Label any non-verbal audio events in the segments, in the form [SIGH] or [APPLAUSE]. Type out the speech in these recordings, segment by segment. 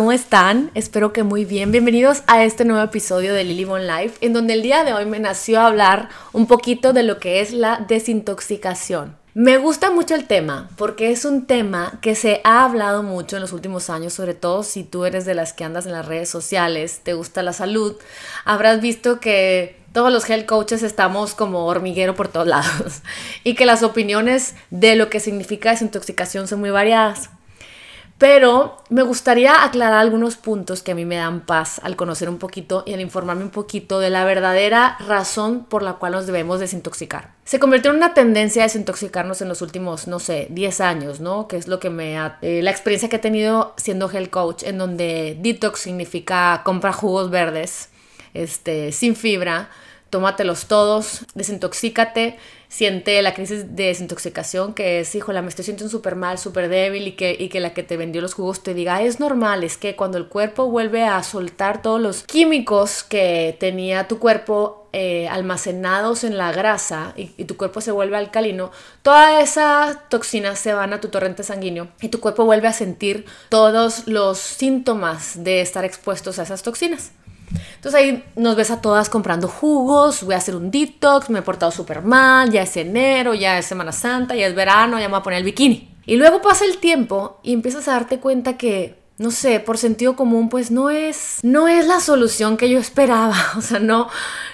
¿cómo están? Espero que muy bien. Bienvenidos a este nuevo episodio de Lily Bon Life, en donde el día de hoy me nació hablar un poquito de lo que es la desintoxicación. Me gusta mucho el tema porque es un tema que se ha hablado mucho en los últimos años, sobre todo si tú eres de las que andas en las redes sociales, te gusta la salud, habrás visto que todos los health coaches estamos como hormiguero por todos [LAUGHS] lados y que las opiniones de lo que significa desintoxicación son muy variadas. Pero me gustaría aclarar algunos puntos que a mí me dan paz al conocer un poquito y al informarme un poquito de la verdadera razón por la cual nos debemos desintoxicar. Se convirtió en una tendencia a desintoxicarnos en los últimos, no sé, 10 años, ¿no? Que es lo que me ha, eh, la experiencia que he tenido siendo health coach, en donde detox significa comprar jugos verdes, este, sin fibra, tómatelos todos, desintoxícate, siente la crisis de desintoxicación que es, híjole, me estoy sintiendo súper mal, súper débil y que, y que la que te vendió los jugos te diga, es normal, es que cuando el cuerpo vuelve a soltar todos los químicos que tenía tu cuerpo eh, almacenados en la grasa y, y, tu cuerpo se vuelve alcalino, todas esas toxinas se van a tu torrente sanguíneo y tu cuerpo vuelve a sentir todos los síntomas de estar expuestos a esas toxinas. Entonces ahí nos ves a todas comprando jugos, voy a hacer un detox, me he portado súper mal, ya es enero, ya es Semana Santa, ya es verano, ya me voy a poner el bikini. Y luego pasa el tiempo y empiezas a darte cuenta que no sé, por sentido común, pues no es, no es la solución que yo esperaba. [LAUGHS] O sea, no,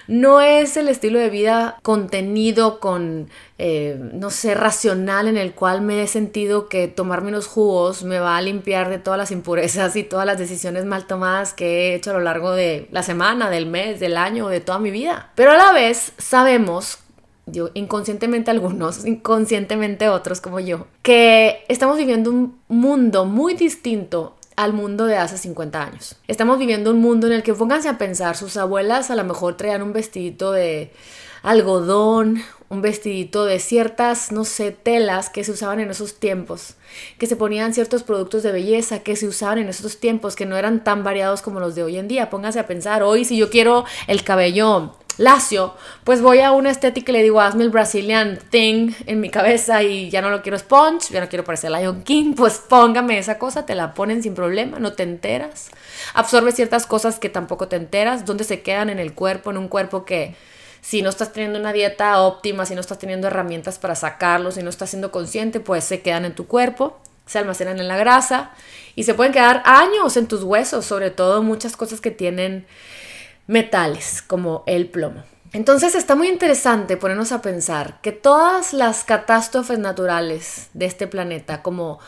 no es el estilo de vida contenido con, eh, no sé, racional en el cual me he sentido que tomarme unos jugos me va a limpiar de todas las impurezas y todas las decisiones mal tomadas que he hecho a lo largo de la semana, del mes, del año, de toda mi vida. Pero a la vez sabemos yo, inconscientemente algunos, [LAUGHS] inconscientemente otros como yo, que estamos viviendo un mundo muy distinto al mundo de hace 50 años. Estamos viviendo un mundo en el que pónganse a pensar, sus abuelas a lo mejor traían un vestidito de algodón, un vestidito de ciertas, no sé, telas que se usaban en esos tiempos, que se ponían ciertos productos de belleza que se usaban en esos tiempos, que no eran tan variados como los de hoy en día. Pónganse a pensar, hoy si yo quiero el cabello lacio, pues voy a una estética y le digo, hazme el Brazilian thing en mi cabeza y ya no lo quiero sponge, ya no quiero parecer Lion King, [LAUGHS] pues póngame esa cosa, te la ponen sin problema, no te enteras. Absorbe ciertas cosas que tampoco te enteras, donde se quedan en el cuerpo, en un cuerpo que si no estás teniendo una dieta óptima, si no estás teniendo herramientas para sacarlo, si no estás siendo consciente, pues se quedan en tu cuerpo se almacenan en la grasa y se pueden quedar años en tus huesos, sobre todo muchas cosas que tienen metales como el plomo. Entonces está muy interesante ponernos a pensar que todas las catástrofes naturales de este planeta, como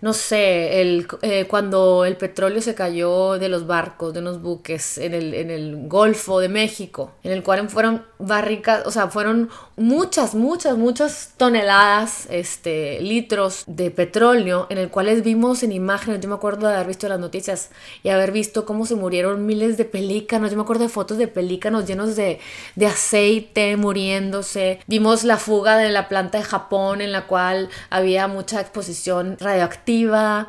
no sé, el, eh, cuando el petróleo se cayó de los barcos, de los buques en el, en el Golfo de México, en el cual fueron barricas, o sea, fueron muchas, muchas, muchas toneladas, este, litros de petróleo, en el cual vimos en imágenes, yo me acuerdo de haber visto las noticias y haber visto cómo se murieron miles de pelícanos, yo me acuerdo de fotos de pelícanos llenos de, de aceite, muriéndose, vimos la fuga de la planta de Japón, en la cual había mucha exposición radioactiva,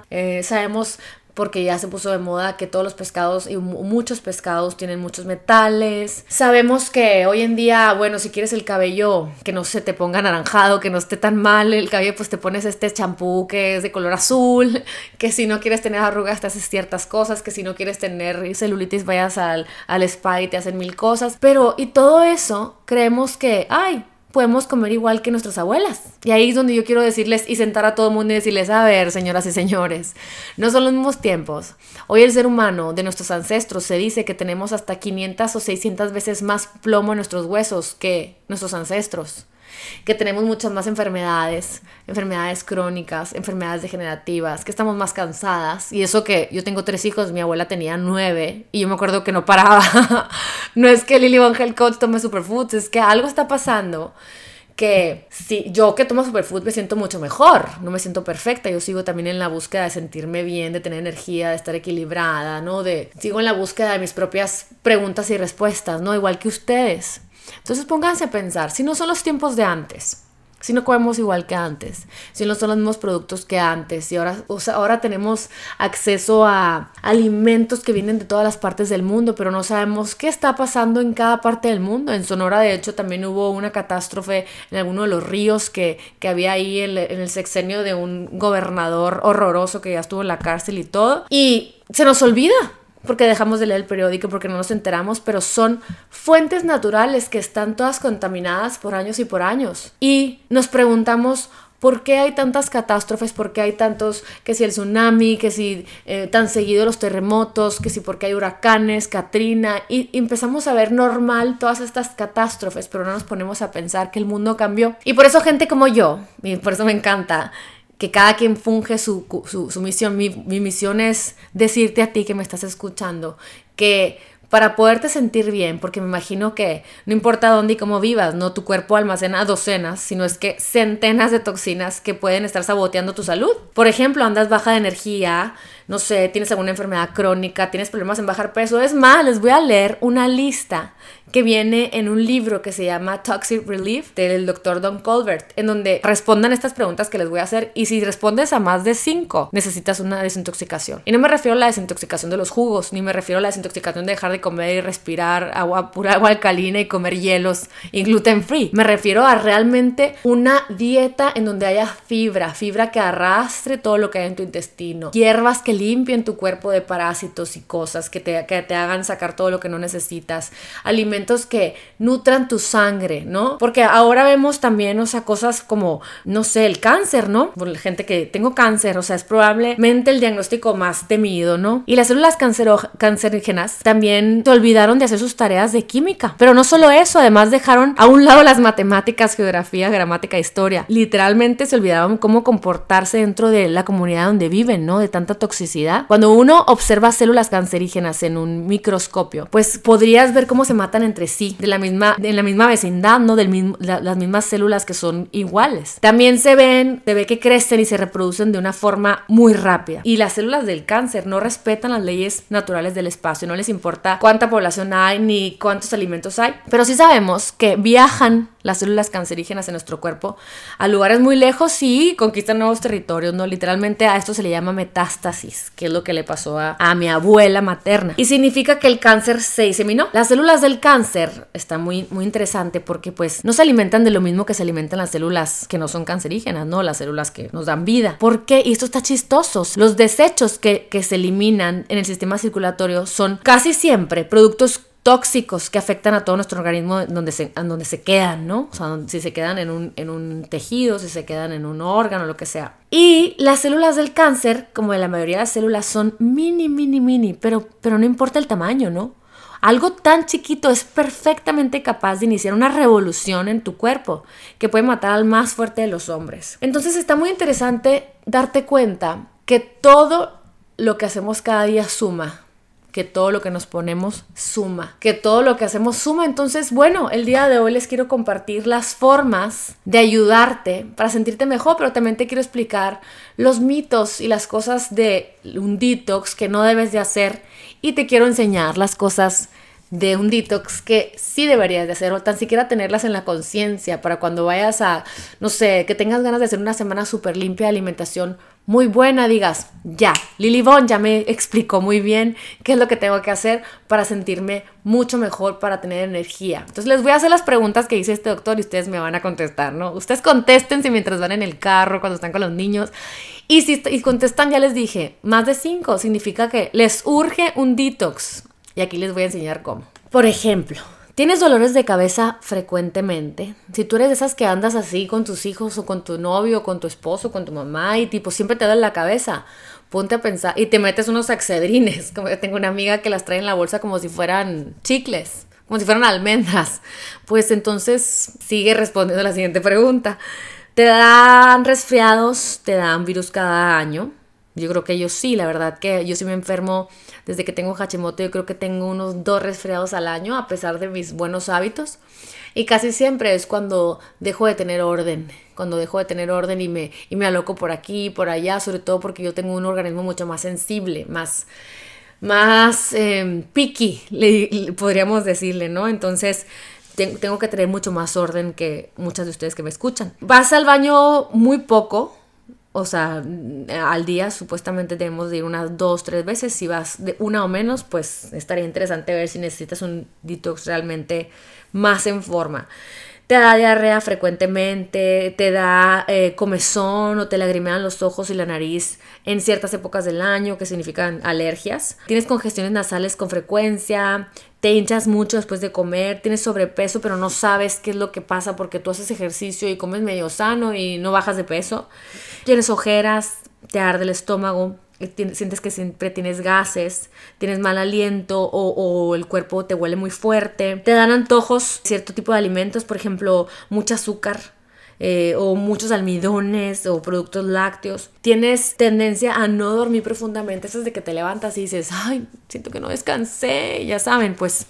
eh, sabemos porque ya se puso de moda que todos los pescados y muchos pescados tienen muchos metales. Sabemos que hoy en día, bueno, si quieres el cabello que no se te ponga anaranjado, que no esté tan mal el cabello, pues te pones este champú que es de color azul, [LAUGHS] que si no quieres tener arrugas te haces ciertas cosas, que si no quieres tener celulitis vayas al, al spa y te hacen mil cosas. Pero, y todo eso, creemos que, ay, podemos comer igual que nuestras abuelas. Y ahí es donde yo quiero decirles y sentar a todo el mundo y decirles, a ver, señoras y señores, no son los mismos tiempos. Hoy el ser humano de nuestros ancestros se dice que tenemos hasta 500 o 600 veces más plomo en nuestros huesos que nuestros ancestros que tenemos muchas más enfermedades, enfermedades crónicas, enfermedades degenerativas, que estamos más cansadas. Y eso que yo tengo tres hijos, mi abuela tenía nueve y yo me acuerdo que no paraba. [LAUGHS] no es que Lily Von Coach tome superfoods, es que algo está pasando que si yo que tomo superfood me siento mucho mejor, no me siento perfecta, yo sigo también en la búsqueda de sentirme bien, de tener energía, de estar equilibrada, ¿no? De sigo en la búsqueda de mis propias preguntas y respuestas, ¿no? Igual que ustedes. Entonces pónganse a pensar, si no son los tiempos de antes, si no comemos igual que antes, si no son los mismos productos que antes, y ahora, ahora tenemos acceso a alimentos que vienen de todas las partes del mundo, pero no sabemos qué está pasando en cada parte del mundo. En Sonora, de hecho, también hubo una catástrofe en alguno de los ríos que, que había ahí en el sexenio de un gobernador horroroso que ya estuvo en la cárcel y todo. Y se nos olvida porque dejamos de leer el periódico, porque no nos enteramos, pero son fuentes naturales que están todas contaminadas por años y por años. Y nos preguntamos, ¿Por qué hay tantas catástrofes? ¿Por qué hay tantos, que si el tsunami, que si eh, tan seguido los terremotos, que si porque hay huracanes, Katrina? Y, empezamos a ver normal todas estas catástrofes, pero no nos ponemos a pensar que el mundo cambió. Y por eso gente como yo, y por eso me encanta, que cada quien funge su, su, misión. Mi, mi, misión es decirte a ti que me estás escuchando que para poderte sentir bien, porque me imagino que no importa dónde y cómo vivas, no tu cuerpo almacena docenas, sino es que centenas de toxinas que pueden estar saboteando tu salud. Por ejemplo, andas baja de energía, no sé, tienes alguna enfermedad crónica, tienes problemas en bajar peso. Es más, les voy a leer una lista que viene en un libro que se llama Toxic Relief del doctor Don Colbert, en donde respondan estas preguntas que les voy a hacer y si respondes a más de cinco, necesitas una desintoxicación. Y no me refiero a la desintoxicación de los jugos, ni me refiero a la desintoxicación de dejar de comer y respirar agua pura agua alcalina y comer hielos y gluten free. Me refiero a realmente una dieta en donde haya fibra, fibra que arrastre todo lo que hay en tu intestino, hierbas que limpien tu cuerpo de parásitos y cosas que te, que te hagan sacar todo lo que no necesitas, alimentos que nutran tu sangre, ¿no? Porque ahora vemos también, o sea, cosas como, no sé, el cáncer, ¿no? Por la gente que tengo cáncer, o sea, es probablemente el diagnóstico más temido, ¿no? Y las células cancerígenas también se olvidaron de hacer sus tareas de química. Pero no solo eso, además dejaron a un lado las matemáticas, geografía, gramática, historia. Literalmente se olvidaron cómo comportarse dentro de la comunidad donde viven, ¿no? De tanta toxicidad. Cuando uno observa células cancerígenas en un microscopio, pues podrías ver cómo se matan entre sí, de la misma, en la misma vecindad, ¿no? Del mismo, las mismas células que son iguales. También se ven, se ve que crecen y se reproducen de una forma muy rápida. Y las células del cáncer no respetan las leyes naturales del espacio, no les importa cuánta población hay ni cuántos alimentos hay, pero sí sabemos que viajan las células cancerígenas en nuestro cuerpo a lugares muy lejos y conquistan nuevos territorios, ¿no? Literalmente a esto se le llama metástasis, que es lo que le pasó a, a mi abuela materna. Y significa que el cáncer se diseminó. Las células del cáncer está muy, muy interesante porque pues no se alimentan de lo mismo que se alimentan las células que no son cancerígenas, ¿no? Las células que nos dan vida. ¿Por qué? Y esto está chistoso. Los desechos que, que se eliminan en el sistema circulatorio son casi siempre productos tóxicos que afectan a todo nuestro organismo donde se, donde se quedan, ¿no? O sea, si se quedan en un, en un tejido, si se quedan en un órgano, lo que sea. Y las células del cáncer, como de la mayoría de las células, son mini, mini, mini, pero, pero no importa el tamaño, ¿no? Algo tan chiquito es perfectamente capaz de iniciar una revolución en tu cuerpo que puede matar al más fuerte de los hombres. Entonces está muy interesante darte cuenta que todo lo que hacemos cada día suma que todo lo que nos ponemos suma, que todo lo que hacemos suma. Entonces, bueno, el día de hoy les quiero compartir las formas de ayudarte para sentirte mejor, pero también te quiero explicar los mitos y las cosas de un detox que no debes de hacer y te quiero enseñar las cosas de un detox que sí deberías de hacer o tan siquiera tenerlas en la conciencia para cuando vayas a, no sé, que tengas ganas de hacer una semana súper limpia de alimentación muy buena, digas, ya, Lily Bon ya me explicó muy bien qué es lo que tengo que hacer para sentirme mucho mejor, para tener energía. Entonces les voy a hacer las preguntas que dice este doctor y ustedes me van a contestar, ¿no? Ustedes contéstense mientras van en el carro, cuando están con los niños. Y si y contestan, ya les dije, más de cinco significa que les urge un detox. Y aquí les voy a enseñar cómo. Por ejemplo, ¿Tienes dolores de cabeza frecuentemente? Si tú eres de esas que andas así con tus hijos o con tu novio o con tu esposo, con tu mamá y tipo siempre te duele la cabeza, ponte a pensar y te metes unos accedrines. [LAUGHS] Como yo tengo una amiga que las trae en la bolsa como si fueran chicles, como si fueran almendras. Pues entonces sigue respondiendo la siguiente pregunta. ¿Te dan resfriados? ¿Te dan virus cada año? Yo creo que yo sí, la verdad que yo sí me enfermo desde que tengo Hashimoto, yo creo que tengo unos dos resfriados al año a pesar de mis buenos hábitos. Y casi siempre es cuando dejo de tener orden, cuando dejo de tener orden y me, y me aloco por aquí por allá, sobre todo porque yo tengo un organismo mucho más sensible, más, más eh, picky, podríamos decirle, ¿no? Entonces tengo que tener mucho más orden que muchas de ustedes que me escuchan. Vas al baño muy poco, o sea, al día supuestamente debemos de ir unas dos, tres veces. Si vas de una o menos, pues estaría interesante ver si necesitas un detox realmente más en forma te da diarrea frecuentemente, te da eh, comezón o te lagrimean los ojos y la nariz en ciertas épocas del año que significan alergias. Tienes congestiones nasales con frecuencia, te hinchas mucho después de comer, tienes sobrepeso pero no sabes qué es lo que pasa porque tú haces ejercicio y comes medio sano y no bajas de peso. Tienes ojeras, te arde el estómago, sientes que siempre tienes gases, tienes mal aliento o, el cuerpo te huele muy fuerte, te dan antojos, cierto tipo de alimentos, por ejemplo, mucho azúcar. Eh, o muchos almidones o productos lácteos. Tienes tendencia a no dormir profundamente. Eso es de que te levantas y dices, ay, siento que no descansé. Ya saben, pues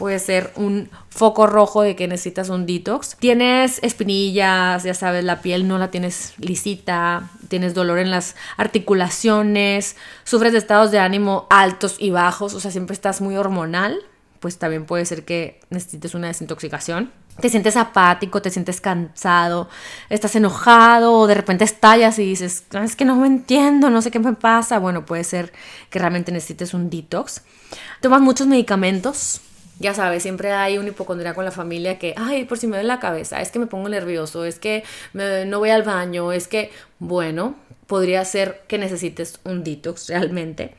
puede ser un foco rojo de que necesitas un detox. Tienes espinillas, ya sabes, la piel no la tienes lisita, tienes dolor en las articulaciones, sufres de estados de ánimo altos y bajos, o sea, siempre estás muy hormonal, pues también puede ser que necesites una desintoxicación. Te sientes apático, te sientes cansado, estás enojado o de repente estallas y dices, ah, es que no me entiendo, no sé qué me pasa. Bueno, puede ser que realmente necesites un detox. Tomas muchos medicamentos, ya sabes, siempre hay un hipocondriaco en la familia que, ay, por si me duele la cabeza, es que me pongo nervioso, es que no voy al baño, es que, bueno, podría ser que necesites un detox realmente.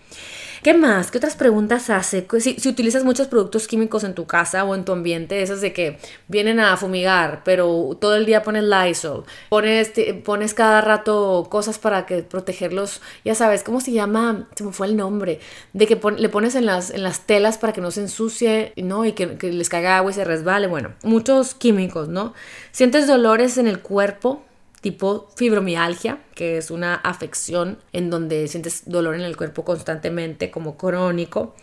¿Qué más? ¿Qué otras preguntas hace? Si, utilizas muchos productos químicos en tu casa o en tu ambiente, esas de que vienen a fumigar, pero todo el día pones Lysol, pones, pones cada rato cosas para que protegerlos, ya sabes, ¿cómo se llama? Se me fue el nombre, de que le pones en las, en las telas para que no se ensucie, ¿no? Y que, que les caiga agua y se resbale, bueno, muchos químicos, ¿no? Sientes dolores en el cuerpo, tipo fibromialgia, que es una afección en donde sientes dolor en el cuerpo constantemente como crónico.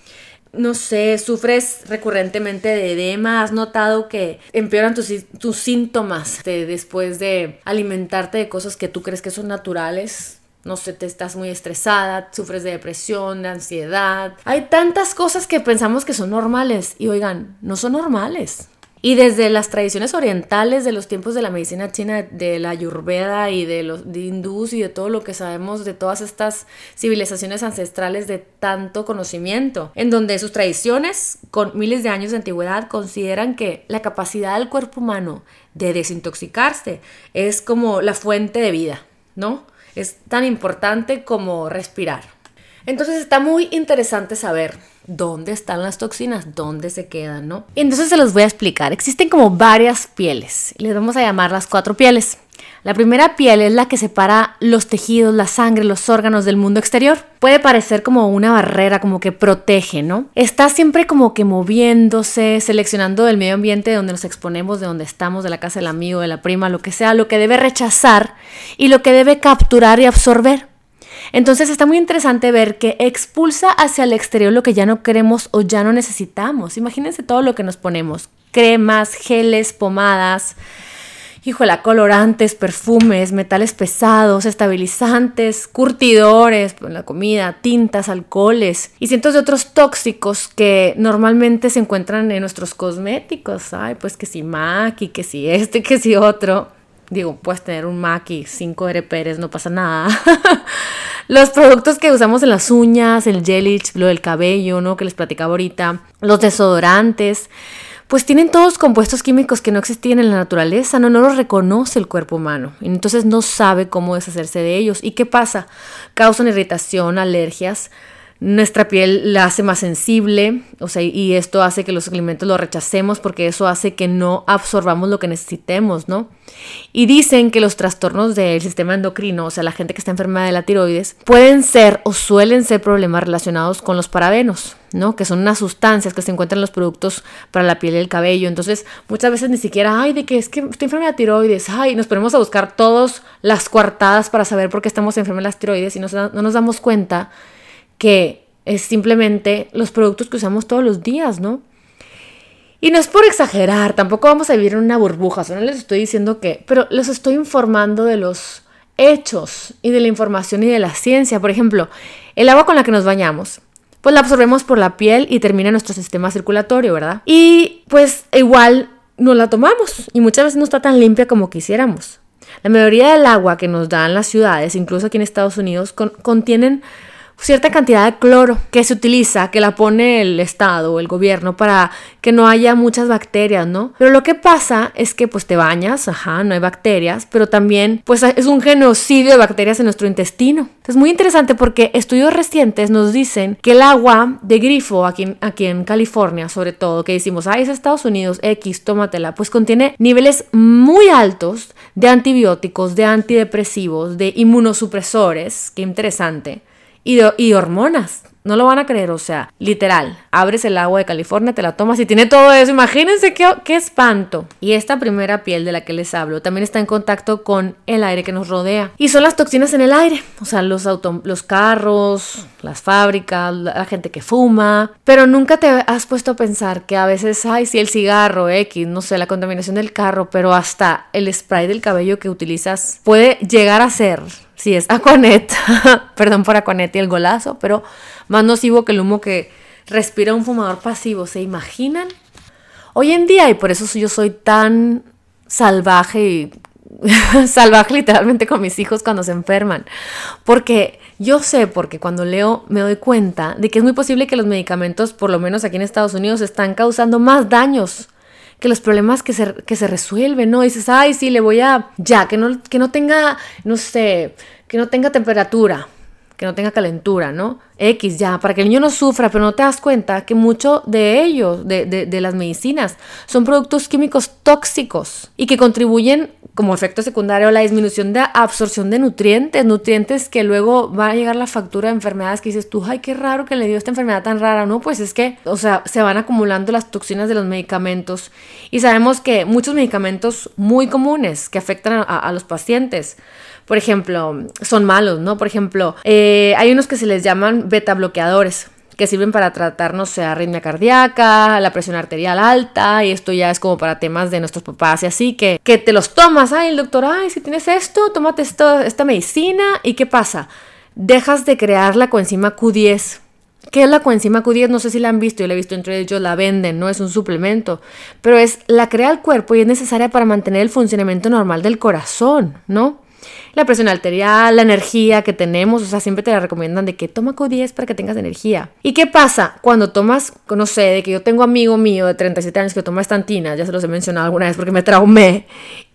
No sé, sufres recurrentemente de edema, has notado que empeoran tus, tus síntomas después de alimentarte de cosas que tú crees que son naturales, no sé, te estás muy estresada, sufres de depresión, de ansiedad. Hay tantas cosas que pensamos que son normales y oigan, no son normales. Y desde las tradiciones orientales de los tiempos de la medicina china, de la ayurveda y de los de hindús y de todo lo que sabemos de todas estas civilizaciones ancestrales de tanto conocimiento, en donde sus tradiciones con miles de años de antigüedad consideran que la capacidad del cuerpo humano de desintoxicarse es como la fuente de vida, ¿no? Es tan importante como respirar. Entonces está muy interesante saber dónde están las toxinas, dónde se quedan, ¿no? Entonces se los voy a explicar. Existen como varias pieles. Les vamos a llamar las cuatro pieles. La primera piel es la que separa los tejidos, la sangre, los órganos del mundo exterior. Puede parecer como una barrera, como que protege, ¿no? Está siempre como que moviéndose, seleccionando del medio ambiente de donde nos exponemos, de donde estamos, de la casa del amigo, de la prima, lo que sea, lo que debe rechazar y lo que debe capturar y absorber. Entonces está muy interesante ver que expulsa hacia el exterior lo que ya no queremos o ya no necesitamos. Imagínense todo lo que nos ponemos. Cremas, geles, pomadas, híjola, colorantes, perfumes, metales pesados, estabilizantes, curtidores, pues, la comida, tintas, alcoholes y cientos de otros tóxicos que normalmente se encuentran en nuestros cosméticos. Ay, pues que si MAC y que si este, que si otro. Digo, puedes tener un MAC y 5 RPRs, no pasa nada. [LAUGHS] los productos que usamos en las uñas, el gelich, lo del cabello, ¿no? Que les platicaba ahorita, los desodorantes, pues tienen todos compuestos químicos que no existían en la naturaleza, no, no los reconoce el cuerpo humano. Entonces no sabe cómo deshacerse de ellos. ¿Y qué pasa? Causan irritación, alergias nuestra piel la hace más sensible, o sea, y esto hace que los alimentos los rechacemos porque eso hace que no absorbamos lo que necesitemos, ¿no? Y dicen que los trastornos del sistema endocrino, o sea, la gente que está enferma de la tiroides, pueden ser o suelen ser problemas relacionados con los parabenos, ¿no? Que son unas sustancias que se encuentran en los productos para la piel y el cabello. Entonces, muchas veces ni siquiera, ay, de que es que estoy enferma de la tiroides, ay, nos ponemos a buscar todas las coartadas para saber por qué estamos enfermos de las tiroides y no nos damos cuenta que es simplemente los productos que usamos todos los días, ¿no? Y no es por exagerar, tampoco vamos a vivir en una burbuja, solo les estoy diciendo que, pero les estoy informando de los hechos y de la información y de la ciencia. Por ejemplo, el agua con la que nos bañamos, pues la absorbemos por la piel y termina en nuestro sistema circulatorio, ¿verdad? Y pues igual no la tomamos y muchas veces no está tan limpia como quisiéramos. La mayoría del agua que nos dan las ciudades, incluso aquí en Estados Unidos, contienen cierta cantidad de cloro que se utiliza, que la pone el Estado o el gobierno para que no haya muchas bacterias, ¿no? Pero lo que pasa es que pues te bañas, ajá, no hay bacterias, pero también pues es un genocidio de bacterias en nuestro intestino. Es muy interesante porque estudios recientes nos dicen que el agua de grifo aquí, aquí en California, sobre todo, que decimos, ah, es Estados Unidos, X, tómatela, pues contiene niveles muy altos de antibióticos, de antidepresivos, de inmunosupresores, qué interesante y, hormonas. No lo van a creer, o sea, literal, abres el agua de California, te la tomas y tiene todo eso. Imagínense qué, espanto. Y esta primera piel de la que les hablo también está en contacto con el aire que nos rodea. Y son las toxinas en el aire, o sea, los, los carros, las fábricas, la gente que fuma. Pero nunca te has puesto a pensar que a veces, ay, sí, el cigarro, X, no sé, la contaminación del carro, pero hasta el spray del cabello que utilizas puede llegar a ser si es Aquanet, [LAUGHS] perdón por Aquanet y el golazo, pero más nocivo que el humo que respira un fumador pasivo. ¿Se imaginan? Hoy en día, y por eso yo soy tan salvaje y [LAUGHS] salvaje literalmente con mis hijos cuando se enferman. Porque yo sé, porque cuando leo me doy cuenta de que es muy posible que los medicamentos, por lo menos aquí en Estados Unidos, están causando más daños que los problemas que se, que se resuelven, ¿no? dices, ay, sí, le voy a, ya, que no, que no tenga, no sé, que no tenga temperatura, que no tenga calentura, ¿no? X ya, para que el niño no sufra, pero no te das cuenta que mucho de ellos, de, de, las medicinas, son productos químicos tóxicos y que contribuyen como efecto secundario la disminución de absorción de nutrientes, nutrientes que luego va a llegar la factura de enfermedades que dices tú, ay, qué raro que le dio esta enfermedad tan rara, ¿no? Pues es que, o sea, se van acumulando las toxinas de los medicamentos y sabemos que muchos medicamentos muy comunes que afectan a, a los pacientes, por ejemplo, son malos, ¿no? Por ejemplo, eh, hay unos que se les llaman beta bloqueadores que sirven para tratar, no sé, arritmia cardíaca, la presión arterial alta, y esto ya es como para temas de nuestros papás y así, que, que te los tomas, ay, el doctor, ay, si tienes esto, tómate esto, esta medicina, ¿y qué pasa? Dejas de crear la coenzima Q10. ¿Qué es la coenzima Q10? No sé si la han visto, yo la he visto entre ellos, la venden, no es un suplemento, pero es la crea el cuerpo y es necesaria para mantener el funcionamiento normal del corazón, ¿no? La presión arterial, la energía que tenemos, o sea, siempre te la recomiendan de que toma Q10 para que tengas energía. ¿Y qué pasa cuando tomas, no sé, de que yo tengo amigo mío de 37 años que toma estantinas, ya se los he mencionado alguna vez porque me traumé,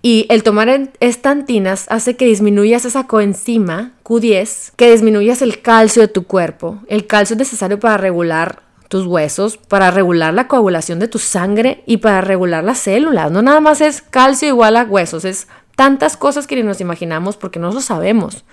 y el tomar estantinas hace que disminuyas esa coenzima Q10, que disminuyas el calcio de tu cuerpo. El calcio es necesario para regular tus huesos, para regular la coagulación de tu sangre y para regular las células. No nada más es calcio igual a huesos, es tantas cosas que ni nos imaginamos porque no lo sabemos.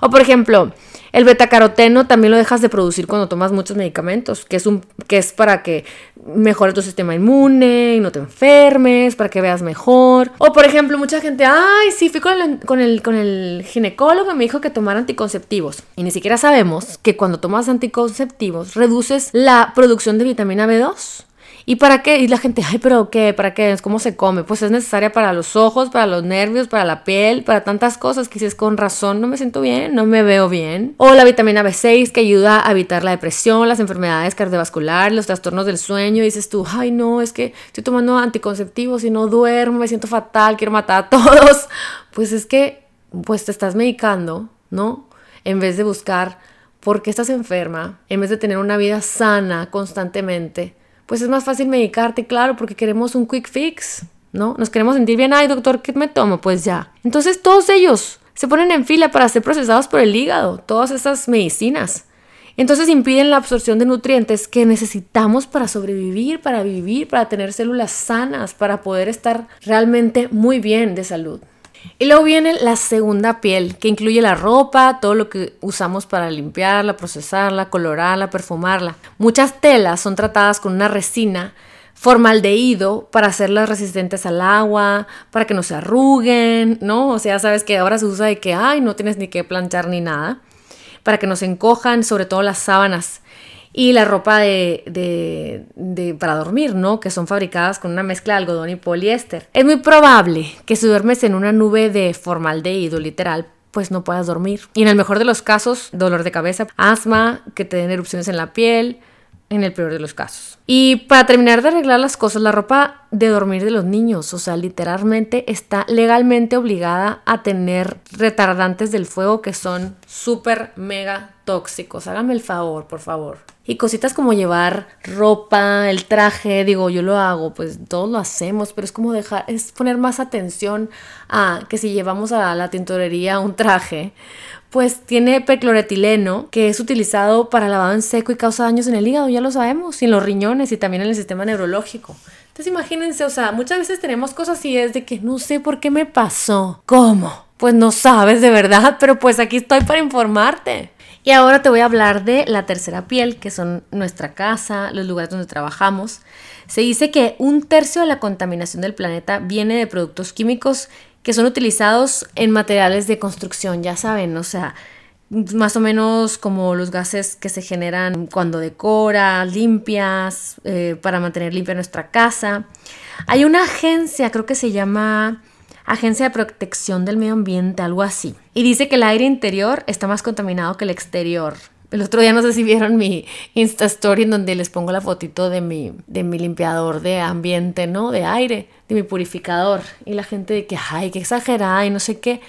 O por ejemplo, el betacaroteno también lo dejas de producir cuando tomas muchos medicamentos, que es, un, que es para que mejore tu sistema inmune y no te enfermes, para que veas mejor. O por ejemplo, mucha gente, ay, sí, fui con el, con el, con el ginecólogo y me dijo que tomara anticonceptivos. Y ni siquiera sabemos que cuando tomas anticonceptivos reduces la producción de vitamina B2. ¿Y para qué? Y la gente, ay, pero ¿qué? ¿Para qué? ¿Cómo se come? Pues es necesaria para los ojos, para los nervios, para la piel, para tantas cosas que dices con razón, no me siento bien, no me veo bien. O la vitamina B6 que ayuda a evitar la depresión, las enfermedades cardiovasculares, los trastornos del sueño. Y dices tú, ay, no, es que estoy tomando anticonceptivos y no duermo, me siento fatal, quiero matar a [LAUGHS] todos. Pues es que, pues te estás medicando, ¿no? En vez de buscar por qué estás enferma, en vez de tener una vida sana constantemente pues es más fácil medicarte, claro, porque queremos un quick fix, ¿no? Nos queremos sentir bien, ay doctor, ¿qué me tomo? Pues ya. Entonces todos ellos se ponen en fila para ser procesados por el hígado, todas esas medicinas. Entonces impiden la absorción de nutrientes que necesitamos para sobrevivir, para vivir, para tener células sanas, para poder estar realmente muy bien de salud. Y luego viene la segunda piel, que incluye la ropa, todo lo que usamos para limpiarla, procesarla, colorarla, perfumarla. Muchas telas son tratadas con una resina formaldehído para hacerlas resistentes al agua, para que no se arruguen, ¿no? O sea, sabes que ahora se usa de que, ay, no tienes ni que planchar ni nada, para que no se encojan, sobre todo las sábanas y la ropa de, para dormir, ¿no? Que son fabricadas con una mezcla de algodón y poliéster. Es muy probable que si duermes en una nube de formaldehído, literal, pues no puedas dormir. Y en el mejor de los casos, dolor de cabeza, asma, que te den erupciones en la piel, en el peor de los casos. Y para terminar de arreglar las cosas, la ropa de dormir de los niños, o sea, literalmente está legalmente obligada a tener retardantes del fuego que son súper mega tóxicos. Háganme el favor, por favor. Y cositas como llevar ropa, el traje, digo, yo lo hago, pues todos lo hacemos, pero es como dejar, es poner más atención a que si llevamos a la tintorería un traje, pues tiene percloretileno que es utilizado para lavado en seco y causa daños en el hígado, ya lo sabemos, y en los riñones y también en el sistema neurológico. Entonces imagínense, o sea, muchas veces tenemos cosas y es de que no sé por qué me pasó. ¿Cómo? Pues no sabes de verdad, [LAUGHS] pero pues aquí estoy para informarte. Y ahora te voy a hablar de la tercera piel, que son nuestra casa, los lugares donde trabajamos. Se dice que un tercio de la contaminación del planeta viene de productos químicos que son utilizados en materiales de construcción, ya saben, o sea, más o menos como los gases que se generan cuando decoras, limpias, eh, para mantener limpia nuestra casa. Hay una agencia, creo que se llama Agencia de Protección del Medio Ambiente, algo así. Y dice que el aire interior está más contaminado que el exterior. El otro día no sé si vieron mi Insta Story en donde les pongo la fotito de mi, de mi limpiador de ambiente, ¿no? De aire, de mi purificador. Y la gente de que, ay, qué exagerada y no sé qué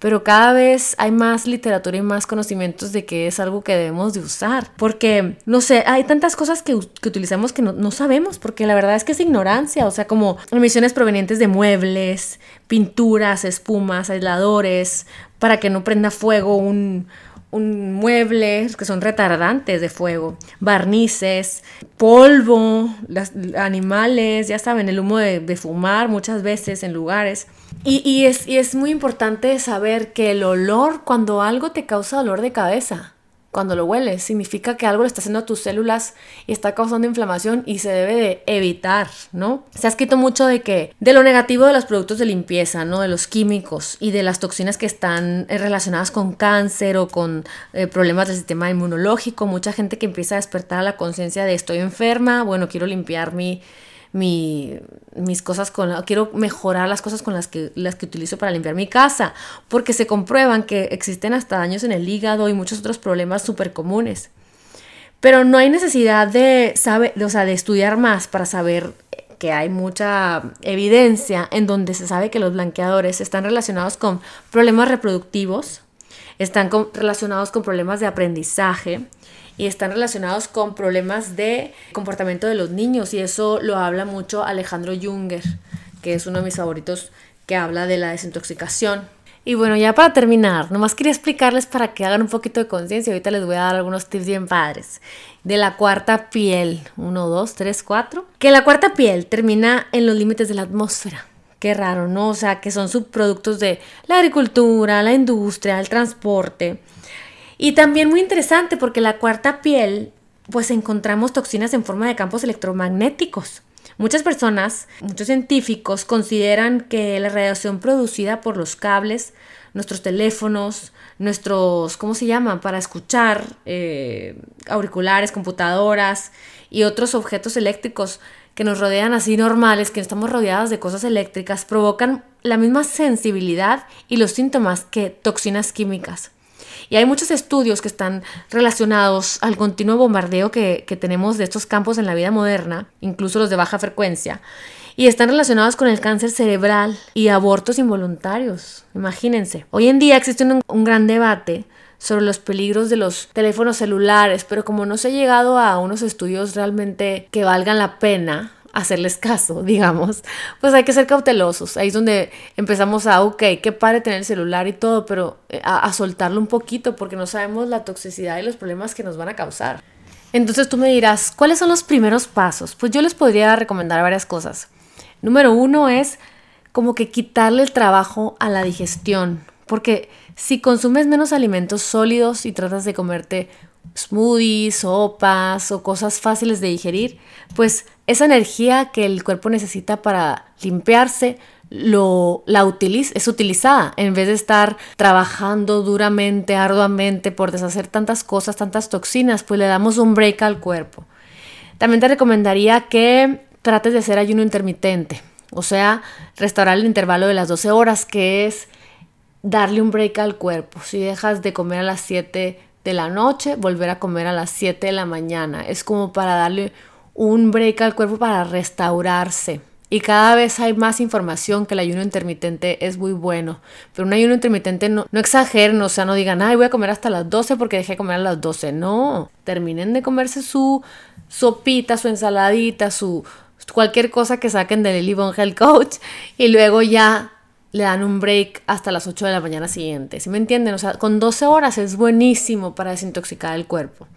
pero cada vez hay más literatura y más conocimientos de que es algo que debemos de usar. Porque, no sé, hay tantas cosas que, utilizamos que no, sabemos, porque la verdad es que es ignorancia, o sea, como emisiones provenientes de muebles, pinturas, espumas, aisladores, para que no prenda fuego un, mueble que son retardantes de fuego, barnices, polvo, animales, ya saben, el humo de fumar muchas veces en lugares. Y, es, es muy importante saber que el olor, cuando algo te causa dolor de cabeza, cuando lo hueles, significa que algo le está haciendo a tus células y está causando inflamación y se debe de evitar, ¿no? Se ha escrito mucho de que, de lo negativo de los productos de limpieza, ¿no? De los químicos y de las toxinas que están relacionadas con cáncer o con eh, problemas del sistema inmunológico. Mucha gente que empieza a despertar a la conciencia de estoy enferma, bueno, quiero limpiar mi mi, mis cosas con quiero mejorar las cosas con las que, las que utilizo para limpiar mi casa, porque se comprueban que existen hasta daños en el hígado y muchos otros problemas súper comunes. Pero no hay necesidad de, saber, o sea, de estudiar más para saber que hay mucha evidencia en donde se sabe que los blanqueadores están relacionados con problemas reproductivos, están relacionados con problemas de aprendizaje, y están relacionados con problemas de comportamiento de los niños y eso lo habla mucho Alejandro Junger, que es uno de mis favoritos que habla de la desintoxicación. Y bueno, ya para terminar, nomás quería explicarles para que hagan un poquito de conciencia. Ahorita les voy a dar algunos tips bien padres. De la cuarta piel. Uno, dos, tres, cuatro. Que la cuarta piel termina en los límites de la atmósfera. Qué raro, ¿no? O sea, que son subproductos de la agricultura, la industria, el transporte. Y también muy interesante porque la cuarta piel, pues encontramos toxinas en forma de campos electromagnéticos. Muchas personas, muchos científicos consideran que la radiación producida por los cables, nuestros teléfonos, nuestros, ¿cómo se llaman? Para escuchar, eh, auriculares, computadoras y otros objetos eléctricos que nos rodean así normales, que estamos rodeados de cosas eléctricas, provocan la misma sensibilidad y los síntomas que toxinas químicas. Y hay muchos estudios que están relacionados al continuo bombardeo que, tenemos de estos campos en la vida moderna, incluso los de baja frecuencia, y están relacionados con el cáncer cerebral y abortos involuntarios. Imagínense. Hoy en día existe un gran debate sobre los peligros de los teléfonos celulares, pero como no se ha llegado a unos estudios realmente que valgan la pena, hacerles caso, [LAUGHS] digamos, pues hay que ser cautelosos. Ahí es donde empezamos a, ok, qué padre tener el celular y todo, pero eh, a, soltarlo un poquito porque no sabemos la toxicidad y los problemas que nos van a causar. Entonces tú me dirás, ¿cuáles son los primeros pasos? Pues yo les podría recomendar varias cosas. Número uno es como que quitarle el trabajo a la digestión, porque si consumes menos alimentos sólidos y tratas de comerte smoothies, sopas o cosas fáciles de digerir, pues esa energía que el cuerpo necesita para limpiarse lo, la es utilizada en vez de estar trabajando duramente, arduamente por deshacer tantas cosas, tantas toxinas, pues le damos un break al cuerpo. También te recomendaría que trates de hacer ayuno intermitente, o sea, restaurar el intervalo de las 12 horas, que es darle un break al cuerpo. Si dejas de comer a las 7 de la noche, volver a comer a las 7 de la mañana. Es como para darle un break al cuerpo para restaurarse. Y cada vez hay más información que el ayuno intermitente es muy bueno. Pero un ayuno intermitente no, no exageren, o sea, no digan, ay, voy a comer hasta las 12 porque dejé de comer a las 12. No, terminen de comerse su sopita, su ensaladita, su cualquier cosa que saquen del Lily Health Coach y luego ya le dan un break hasta las 8 de la mañana siguiente. ¿Sí me entienden? O sea, con 12 horas es buenísimo para desintoxicar el cuerpo.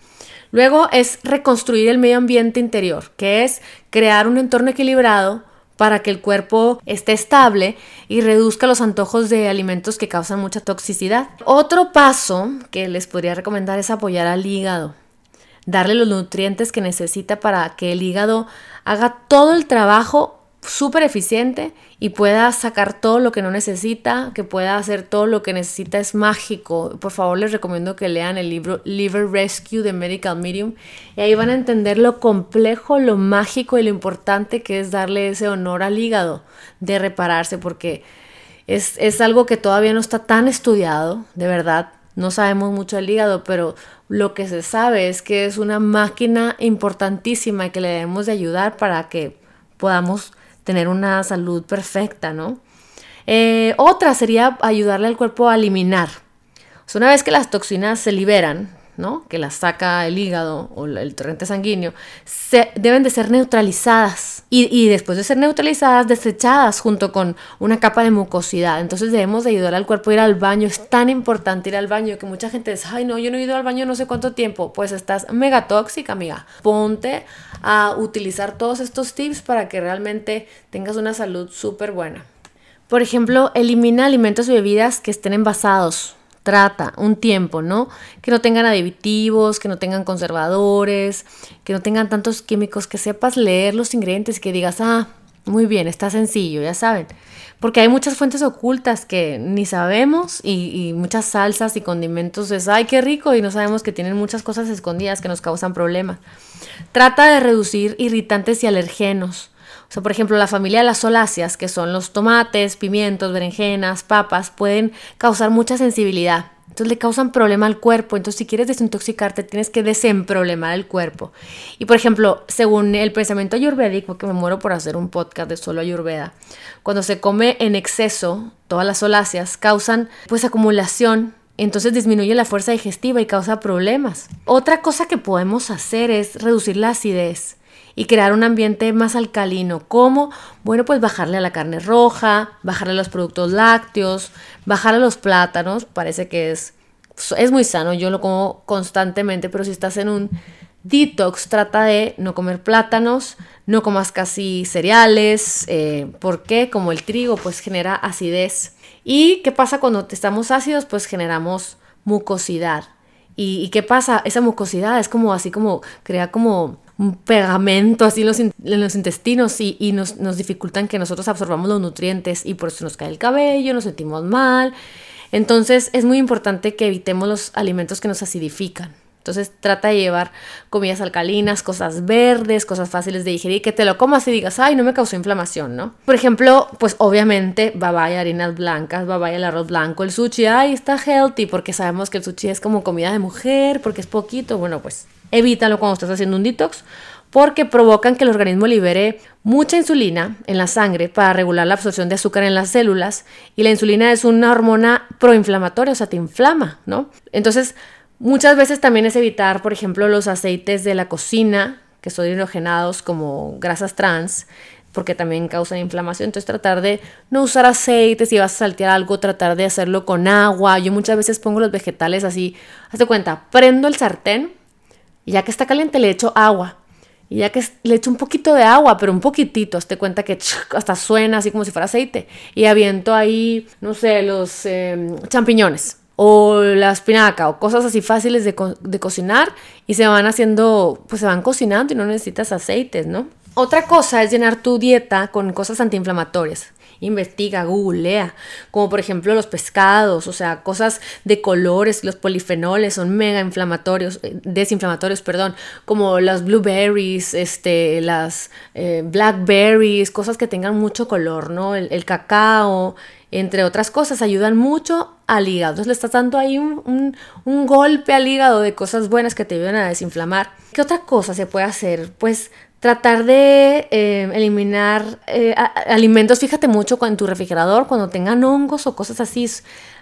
Luego es reconstruir el medio ambiente interior, que es crear un entorno equilibrado para que el cuerpo esté estable y reduzca los antojos de alimentos que causan mucha toxicidad. Otro paso que les podría recomendar es apoyar al hígado, darle los nutrientes que necesita para que el hígado haga todo el trabajo súper eficiente y pueda sacar todo lo que no necesita, que pueda hacer todo lo que necesita es mágico. Por favor, les recomiendo que lean el libro Liver Rescue de Medical Medium y ahí van a entender lo complejo, lo mágico y lo importante que es darle ese honor al hígado de repararse porque es, es algo que todavía no está tan estudiado, de verdad. No sabemos mucho del hígado, pero lo que se sabe es que es una máquina importantísima que le debemos de ayudar para que podamos tener una salud perfecta, ¿no? Eh, otra sería ayudarle al cuerpo a eliminar. una vez que las toxinas se liberan, ¿no? que las saca el hígado o el torrente sanguíneo, se, deben de ser neutralizadas y, después de ser neutralizadas, desechadas junto con una capa de mucosidad. Entonces debemos de ayudar al cuerpo a ir al baño. Es tan importante ir al baño que mucha gente dice, ay no, yo no he ido al baño no sé cuánto tiempo. Pues estás mega tóxica, amiga. Ponte a utilizar todos estos tips para que realmente tengas una salud súper buena. Por ejemplo, elimina alimentos y bebidas que estén envasados trata un tiempo, ¿no? Que no tengan aditivos, que no tengan conservadores, que no tengan tantos químicos, que sepas leer los ingredientes y que digas, ah, muy bien, está sencillo, ya saben. Porque hay muchas fuentes ocultas que ni sabemos y, y, muchas salsas y condimentos es, ay, qué rico, y no sabemos que tienen muchas cosas escondidas que nos causan problemas. Trata de reducir irritantes y alergenos. O sea, por ejemplo, la familia de las soláceas, que son los tomates, pimientos, berenjenas, papas, pueden causar mucha sensibilidad. Entonces le causan problema al cuerpo. Entonces si quieres desintoxicarte tienes que desemproblemar el cuerpo. Y por ejemplo, según el pensamiento ayurvédico, que me muero por hacer un podcast de solo ayurveda, cuando se come en exceso, todas las soláceas causan pues acumulación entonces disminuye la fuerza digestiva y causa problemas. Otra cosa que podemos hacer es reducir la acidez y crear un ambiente más alcalino. ¿Cómo? Bueno, pues bajarle a la carne roja, bajarle a los productos lácteos, bajarle a los plátanos, parece que es, es muy sano, yo lo como constantemente, pero si estás en un detox, trata de no comer plátanos, no comas casi cereales, eh, ¿por qué? Como el trigo, pues genera acidez. ¿Y qué pasa cuando estamos ácidos? Pues generamos mucosidad. ¿Y, qué pasa? Esa mucosidad es como así como, crea como un pegamento así en los, intestinos y, y nos, nos, dificultan que nosotros absorbamos los nutrientes y por eso nos cae el cabello, nos sentimos mal. Entonces es muy importante que evitemos los alimentos que nos acidifican. Entonces trata de llevar comidas alcalinas, cosas verdes, cosas fáciles de digerir, que te lo comas y digas, ay, no me causó inflamación, ¿no? Por ejemplo, pues obviamente babaya, harinas blancas, babaya, el arroz blanco, el sushi, ay, está healthy, porque sabemos que el sushi es como comida de mujer, porque es poquito, bueno, pues evítalo cuando estás haciendo un detox, porque provocan que el organismo libere mucha insulina en la sangre para regular la absorción de azúcar en las células y la insulina es una hormona proinflamatoria, o sea, te inflama, ¿no? Entonces, Muchas veces también es evitar, por ejemplo, los aceites de la cocina, que son hidrogenados como grasas trans, porque también causan inflamación. Entonces tratar de no usar aceites, si vas a saltear algo, tratar de hacerlo con agua. Yo muchas veces pongo los vegetales así, hazte cuenta, prendo el sartén y ya que está caliente le echo agua. Y ya que le echo un poquito de agua, pero un poquitito, hazte cuenta que hasta suena así como si fuera aceite. Y aviento ahí, no sé, los em, champiñones o la espinaca o cosas así fáciles de, cocinar y se van haciendo, pues se van cocinando y no necesitas aceites, ¿no? Otra cosa es llenar tu dieta con cosas antiinflamatorias. Investiga, googlea, como por ejemplo los pescados, o sea, cosas de colores, los polifenoles son mega inflamatorios, eh, desinflamatorios, perdón, como las blueberries, este, las eh, blackberries, cosas que tengan mucho color, ¿no? El, cacao, entre otras cosas, ayudan mucho al hígado. Entonces le estás dando ahí un, un, golpe al hígado de cosas buenas que te ayudan a desinflamar. ¿Qué otra cosa se puede hacer? Pues tratar de eh, eliminar eh, alimentos, fíjate mucho en tu refrigerador, cuando tengan hongos o cosas así.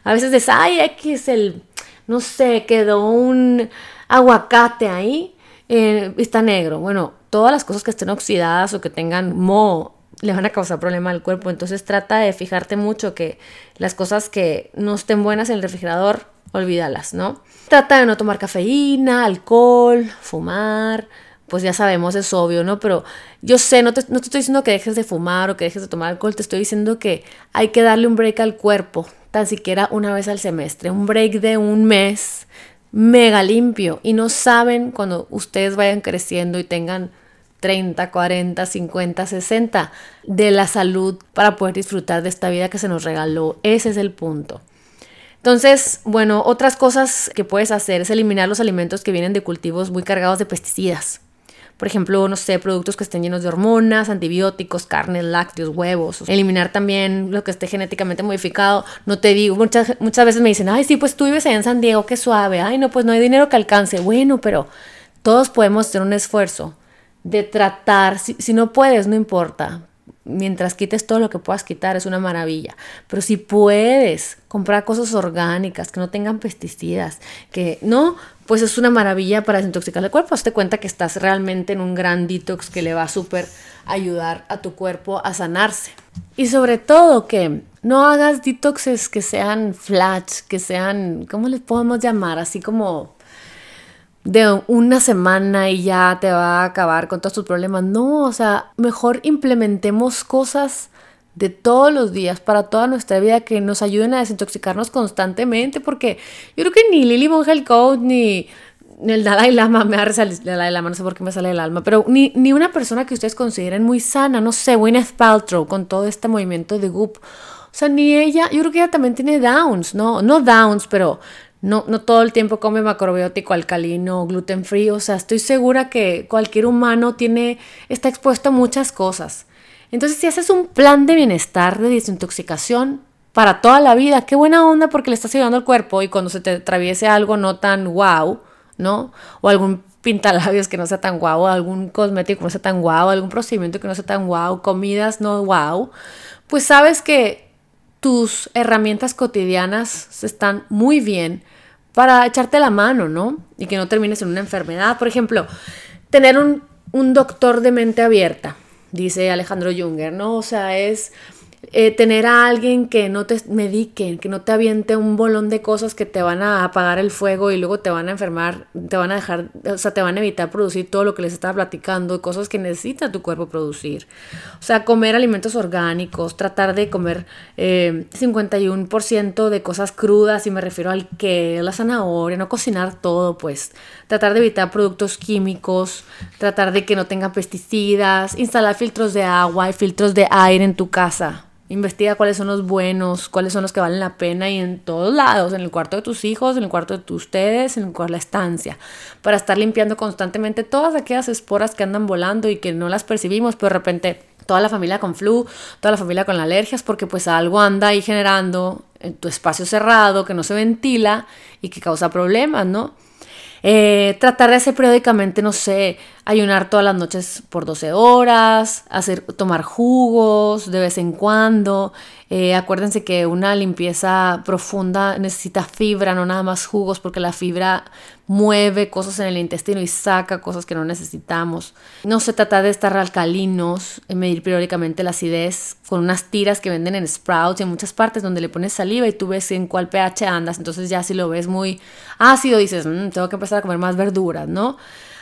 A veces dices, ay, X, el, no sé, quedó un aguacate ahí, eh, está negro. Bueno, todas las cosas que estén oxidadas o que tengan moho le van a causar problema al cuerpo. Entonces trata de fijarte mucho que las cosas que no estén buenas en el refrigerador, olvídalas, ¿no? Trata de no tomar cafeína, alcohol, fumar pues ya sabemos, es obvio, ¿no? Pero yo sé, no te, no estoy diciendo que dejes de fumar o que dejes de tomar alcohol, te estoy diciendo que hay que darle un break al cuerpo, tan siquiera una vez al semestre, un break de un mes mega limpio. Y no saben cuando ustedes vayan creciendo y tengan 30, 40, 50, 60 de la salud para poder disfrutar de esta vida que se nos regaló. Ese es el punto. Entonces, bueno, otras cosas que puedes hacer es eliminar los alimentos que vienen de cultivos muy cargados de pesticidas por ejemplo, no sé, productos que estén llenos de hormonas, antibióticos, carne, lácteos, huevos. Eliminar también lo que esté genéticamente modificado. No te digo, muchas, muchas veces me dicen, ay, sí, pues tú vives allá en San Diego, qué suave. Ay, no, pues no hay dinero que alcance. Bueno, pero todos podemos hacer un esfuerzo de tratar, si, si no puedes, no importa, mientras quites todo lo que puedas quitar, es una maravilla. Pero si puedes comprar cosas orgánicas, que no tengan pesticidas, que no, pues es una maravilla para desintoxicar el cuerpo. Hazte cuenta que estás realmente en un gran detox que le va a súper ayudar a tu cuerpo a sanarse. Y sobre todo que no hagas detoxes que sean flash, que sean, ¿cómo les podemos llamar? Así como de una semana y ya te va a acabar con todos tus problemas. No, o sea, mejor implementemos cosas de todos los días para toda nuestra vida que nos ayuden a desintoxicarnos constantemente porque yo creo que ni Lily Von Code ni, el Dalai Lama me ha el Dalai Lama, no sé por qué me sale el alma, pero ni, ni una persona que ustedes consideren muy sana, no sé, Gwyneth Paltrow con todo este movimiento de Goop. O sea, ni ella, yo creo que ella también tiene downs, ¿no? No downs, pero no, no todo el tiempo come macrobiótico alcalino, gluten free, o sea, estoy segura que cualquier humano tiene, está expuesto a muchas cosas. Entonces, si haces un plan de bienestar, de desintoxicación para toda la vida, qué buena onda porque le estás ayudando al cuerpo y cuando se te atraviese algo no tan wow, ¿no? O algún pintalabios que no sea tan guau, algún cosmético que no sea tan guau, algún procedimiento que no sea tan guau, comidas no guau, pues sabes que tus herramientas cotidianas están muy bien para echarte la mano, ¿no? Y que no termines en una enfermedad. Por ejemplo, tener un, un doctor de mente abierta, dice Alejandro Junger, ¿no? O sea, es eh, tener a alguien que no te medique, que no te aviente un bolón de cosas que te van a apagar el fuego y luego te van a enfermar, te van a dejar, o sea, te van a evitar producir todo lo que les estaba platicando, cosas que necesita tu cuerpo producir. O sea, comer alimentos orgánicos, tratar de comer 51% eh, de cosas crudas, y me refiero al que, la zanahoria, no cocinar todo, pues tratar de evitar productos químicos, tratar de que no tengan pesticidas, instalar filtros de agua y filtros de aire en tu casa Investiga cuáles son los buenos, cuáles son los que valen la pena y en todos lados, en el cuarto de tus hijos, en el cuarto de ustedes, en el cuarto de la estancia, para estar limpiando constantemente todas aquellas esporas que andan volando y que no las percibimos, pero de repente toda la familia con flu, toda la familia con alergias, porque pues algo anda ahí generando en tu espacio cerrado que no se ventila y que causa problemas, ¿no? Eh, tratar de hacer periódicamente, no sé, ayunar todas las noches por 12 horas, hacer, tomar jugos de vez en cuando. Eh, acuérdense que una limpieza profunda necesita fibra, no nada más jugos, porque la fibra mueve cosas en el intestino y saca cosas que no necesitamos. No se trata de estar alcalinos, medir periódicamente la acidez con unas tiras que venden en Sprouts y en muchas partes donde le pones saliva y tú ves en cuál pH andas. Entonces ya si lo ves muy ácido dices, mm, tengo que empezar a comer más verduras, ¿no?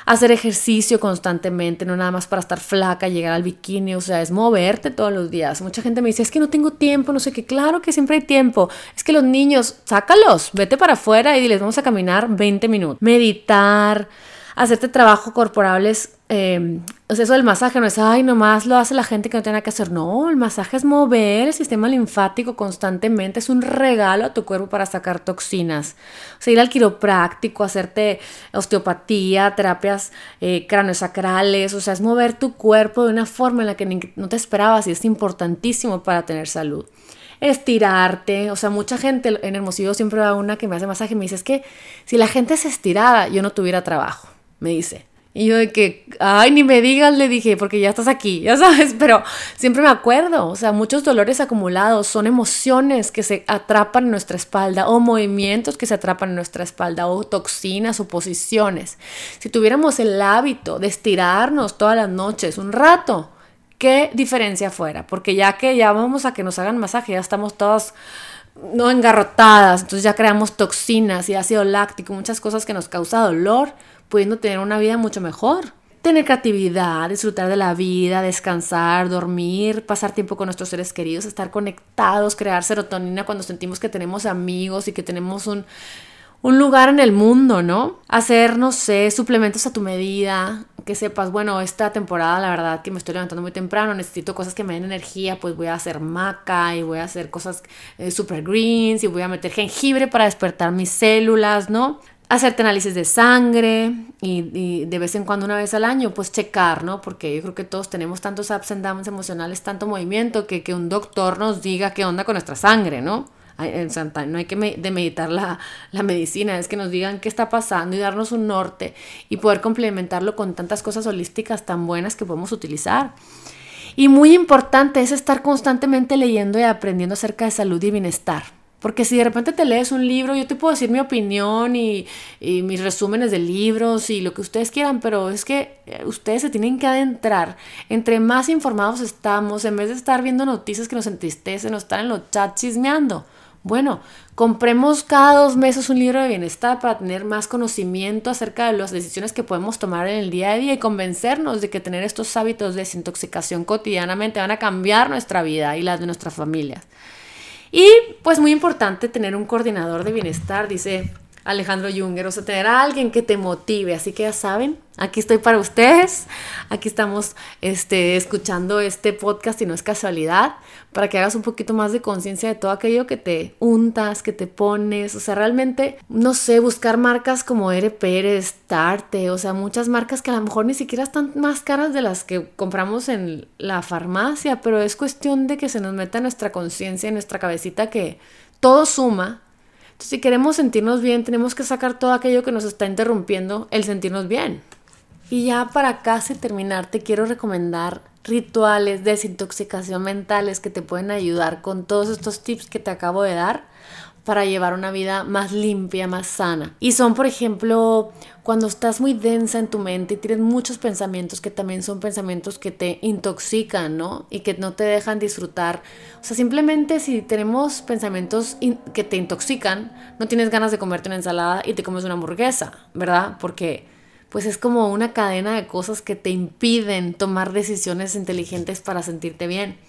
Hacer ejercicio constantemente, no nada más para estar flaca, llegar al bikini, o sea, es moverte todos los días. Mucha gente me dice, es que no tengo tiempo, no sé qué, claro que siempre hay tiempo. Es que los niños, sácalos, vete para afuera y diles, vamos a caminar 20 minutos. Meditar, hacerte trabajo corporales eh, o sea, eso del masaje no es, ay, nomás lo hace la gente que no tiene nada que hacer. No, el masaje es mover el sistema linfático constantemente, es un regalo a tu cuerpo para sacar toxinas. O sea, ir al quiropráctico, hacerte osteopatía, terapias eh, craniosacrales, o sea, es mover tu cuerpo de una forma en la que no te esperabas y es importantísimo para tener salud estirarte. O sea, mucha gente en Hermosillo siempre va una que me hace masaje y me dice, es que si la gente se estirara, yo no tuviera trabajo, me dice. Y yo de que, ay, ni me digas, le dije, porque ya estás aquí, [LAUGHS] ya sabes, pero siempre me acuerdo, o sea, muchos dolores acumulados son emociones que se atrapan en nuestra espalda o movimientos que se atrapan en nuestra espalda o toxinas o posiciones. Si tuviéramos el hábito de estirarnos todas las noches un rato, ¿qué diferencia fuera? Porque ya que ya vamos a que nos hagan masaje, ya estamos todas no engarrotadas, entonces ya creamos toxinas y ácido láctico, muchas cosas que nos causa dolor pudiendo tener una vida mucho mejor. Tener creatividad, disfrutar de la vida, descansar, dormir, pasar tiempo con nuestros seres queridos, estar conectados, crear serotonina cuando sentimos que tenemos amigos y que tenemos un, un lugar en el mundo, ¿no? Hacer, no sé, suplementos a tu medida, que sepas, bueno, esta temporada la verdad que me estoy levantando muy temprano, necesito cosas que me den energía, pues voy a hacer maca y voy a hacer cosas eh, super greens y voy a meter jengibre para despertar mis células, ¿no? Hacerte análisis de sangre y, de vez en cuando, una vez al año, pues checar, ¿no? Porque yo creo que todos tenemos tantos ups and downs emocionales, tanto movimiento, que, que un doctor nos diga qué onda con nuestra sangre, ¿no? No hay que demeditar la, la medicina, es que nos digan qué está pasando y darnos un norte y poder complementarlo con tantas cosas holísticas tan buenas que podemos utilizar. Y muy importante es estar constantemente leyendo y aprendiendo acerca de salud y bienestar porque si de repente te lees un libro, yo te puedo decir mi opinión y, mis resúmenes de libros y lo que ustedes quieran, pero es que eh, ustedes se tienen que adentrar. Entre más informados estamos, en vez de estar viendo noticias que nos entristecen o estar en los chats chismeando. Bueno, compremos cada dos meses un libro de bienestar para tener más conocimiento acerca de las decisiones que podemos tomar en el día a día y convencernos de que tener estos hábitos de desintoxicación cotidianamente van a cambiar nuestra vida y la de nuestras familias. Y pues muy importante tener un coordinador de bienestar, dice Alejandro Junger, o sea, tener a alguien que te motive. Así que ya saben, aquí estoy para ustedes. Aquí estamos este, escuchando este podcast y no es casualidad, para que hagas un poquito más de conciencia de todo aquello que te untas, que te pones. O sea, realmente, no sé, buscar marcas como Ere Pérez, Tarte, o sea, muchas marcas que a lo mejor ni siquiera están más caras de las que compramos en la farmacia, pero es cuestión de que se nos meta nuestra conciencia, en nuestra cabecita que todo suma si queremos sentirnos bien, tenemos que sacar todo aquello que nos está interrumpiendo el sentirnos bien. Y ya para casi terminar, te quiero recomendar rituales de desintoxicación mentales que te pueden ayudar con todos estos tips que te acabo de dar para llevar una vida más limpia, más sana. Y son, por ejemplo, cuando estás muy densa en tu mente y tienes muchos pensamientos que también son pensamientos que te intoxican, ¿no? Y que no te dejan disfrutar. O sea, simplemente si tenemos pensamientos que te intoxican, no tienes ganas de comerte una ensalada y te comes una hamburguesa, ¿verdad? Porque pues es como una cadena de cosas que te impiden tomar decisiones inteligentes para sentirte bien.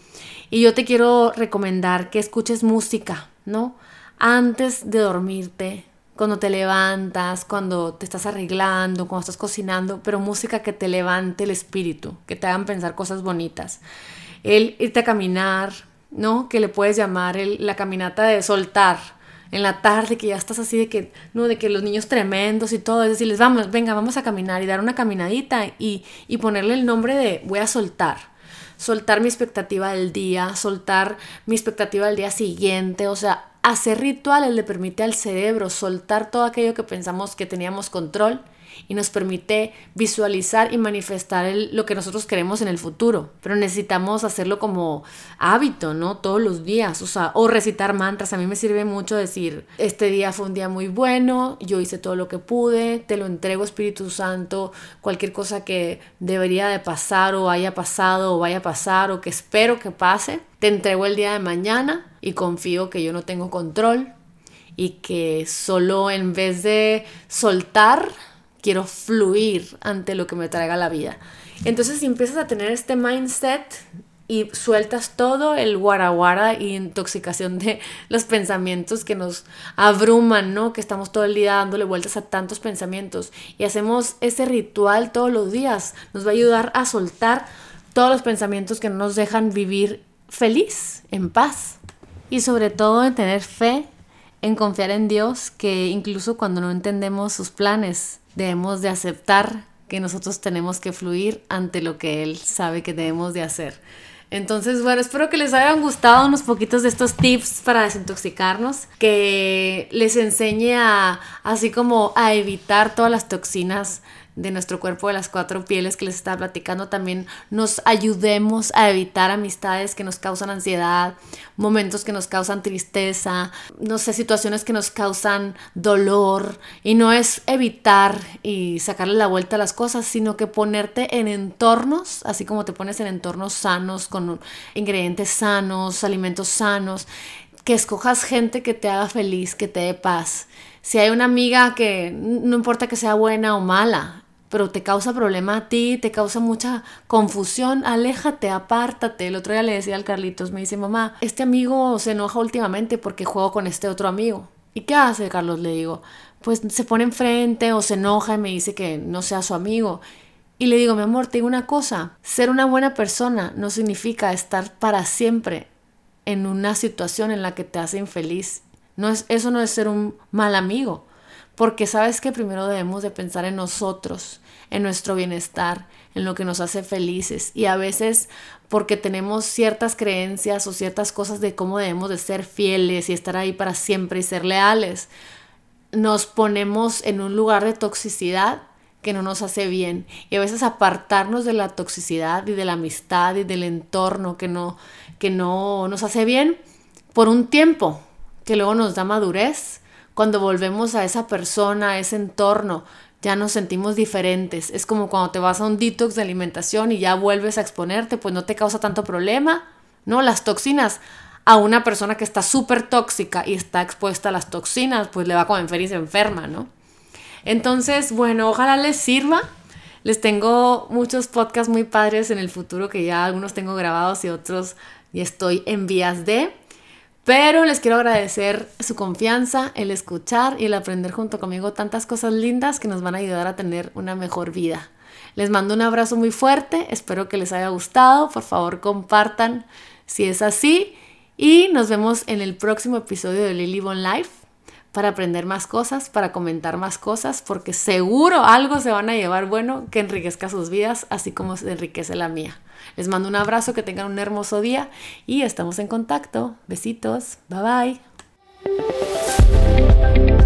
Y yo te quiero recomendar que escuches música, ¿no? Antes de dormirte, cuando te levantas, cuando te estás arreglando, cuando estás cocinando, pero música que te levante el espíritu, que te hagan pensar cosas bonitas. El irte a caminar, ¿no? Que le puedes llamar la caminata de soltar. En la tarde que ya estás así de que, no, de que los niños tremendos y todo, es decirles, vamos, venga, vamos a caminar y dar una caminadita y, y ponerle el nombre de voy a soltar soltar mi expectativa del día, soltar mi expectativa del día siguiente, o sea, Hacer rituales le permite al cerebro soltar todo aquello que pensamos que teníamos control y nos permite visualizar y manifestar lo que nosotros queremos en el futuro. Pero necesitamos hacerlo como hábito, ¿no? Todos los días, o sea, o recitar mantras. A mí me sirve mucho decir, este día fue un día muy bueno, yo hice todo lo que pude, te lo entrego Espíritu Santo, cualquier cosa que debería de pasar o haya pasado o vaya a pasar o que espero que pase, te entrego el día de mañana y confío que yo no tengo control y que solo en vez de soltar, quiero fluir ante lo que me traiga la vida. Entonces si empiezas a tener este mindset y sueltas todo el guaraguara y intoxicación de los pensamientos que nos abruman, ¿no? Que estamos todo el día dándole vueltas a tantos pensamientos y hacemos ese ritual todos los días. Nos va a ayudar a soltar todos los pensamientos que no nos dejan vivir feliz, en paz. Y sobre todo en tener fe, en confiar en Dios, que incluso cuando no entendemos sus planes, debemos de aceptar que nosotros tenemos que fluir ante lo que Él sabe que debemos de hacer. Entonces, bueno, espero que les hayan gustado unos poquitos de estos tips para desintoxicarnos, que les enseñe a, así como a evitar todas las toxinas de nuestro cuerpo de las cuatro pieles que les estaba platicando, también nos ayudemos a evitar amistades que nos causan ansiedad, momentos que nos causan tristeza, no sé, situaciones que nos causan dolor. Y no es evitar y sacarle la vuelta a las cosas, sino que ponerte en entornos, así como te pones en entornos sanos, con ingredientes sanos, alimentos sanos, que escojas gente que te haga feliz, que te dé paz. Si hay una amiga que no importa que sea buena o mala, pero te causa problema a ti, te causa mucha confusión, aléjate, apártate. El otro día le decía al Carlitos, me dice, mamá, este amigo se enoja últimamente porque juego con este otro amigo. ¿Y qué hace, Carlos? Le digo, pues se pone enfrente o se enoja y me dice que no sea su amigo. Y le digo, mi amor, te digo una cosa, ser una buena persona no significa estar para siempre en una situación en la que te hace infeliz. No es, eso no es ser un mal amigo. Porque sabes que primero debemos de pensar en nosotros, en nuestro bienestar, en lo que nos hace felices. Y a veces porque tenemos ciertas creencias o ciertas cosas de cómo debemos de ser fieles y estar ahí para siempre y ser leales, nos ponemos en un lugar de toxicidad que no nos hace bien. Y a veces apartarnos de la toxicidad y de la amistad y del entorno que no, que no nos hace bien por un tiempo, que luego nos da madurez cuando volvemos a esa persona, a ese entorno, ya nos sentimos diferentes. Es como cuando te vas a un detox de alimentación y ya vuelves a exponerte, pues no te causa tanto problema, ¿no? Las toxinas a una persona que está súper tóxica y está expuesta a las toxinas, pues le va a comer y se enferma, ¿no? Entonces, bueno, ojalá les sirva. Les tengo muchos podcasts muy padres en el futuro que ya algunos tengo grabados y otros ya estoy en vías de. Pero les quiero agradecer su confianza, el escuchar y el aprender junto conmigo tantas cosas lindas que nos van a ayudar a tener una mejor vida. Les mando un abrazo muy fuerte, espero que les haya gustado, por favor compartan si es así y nos vemos en el próximo episodio de Lily Bon Life para aprender más cosas, para comentar más cosas, porque seguro algo se van a llevar bueno que enriquezca sus vidas, así como se enriquece la mía. Les mando un abrazo, que tengan un hermoso día y estamos en contacto. Besitos, bye bye.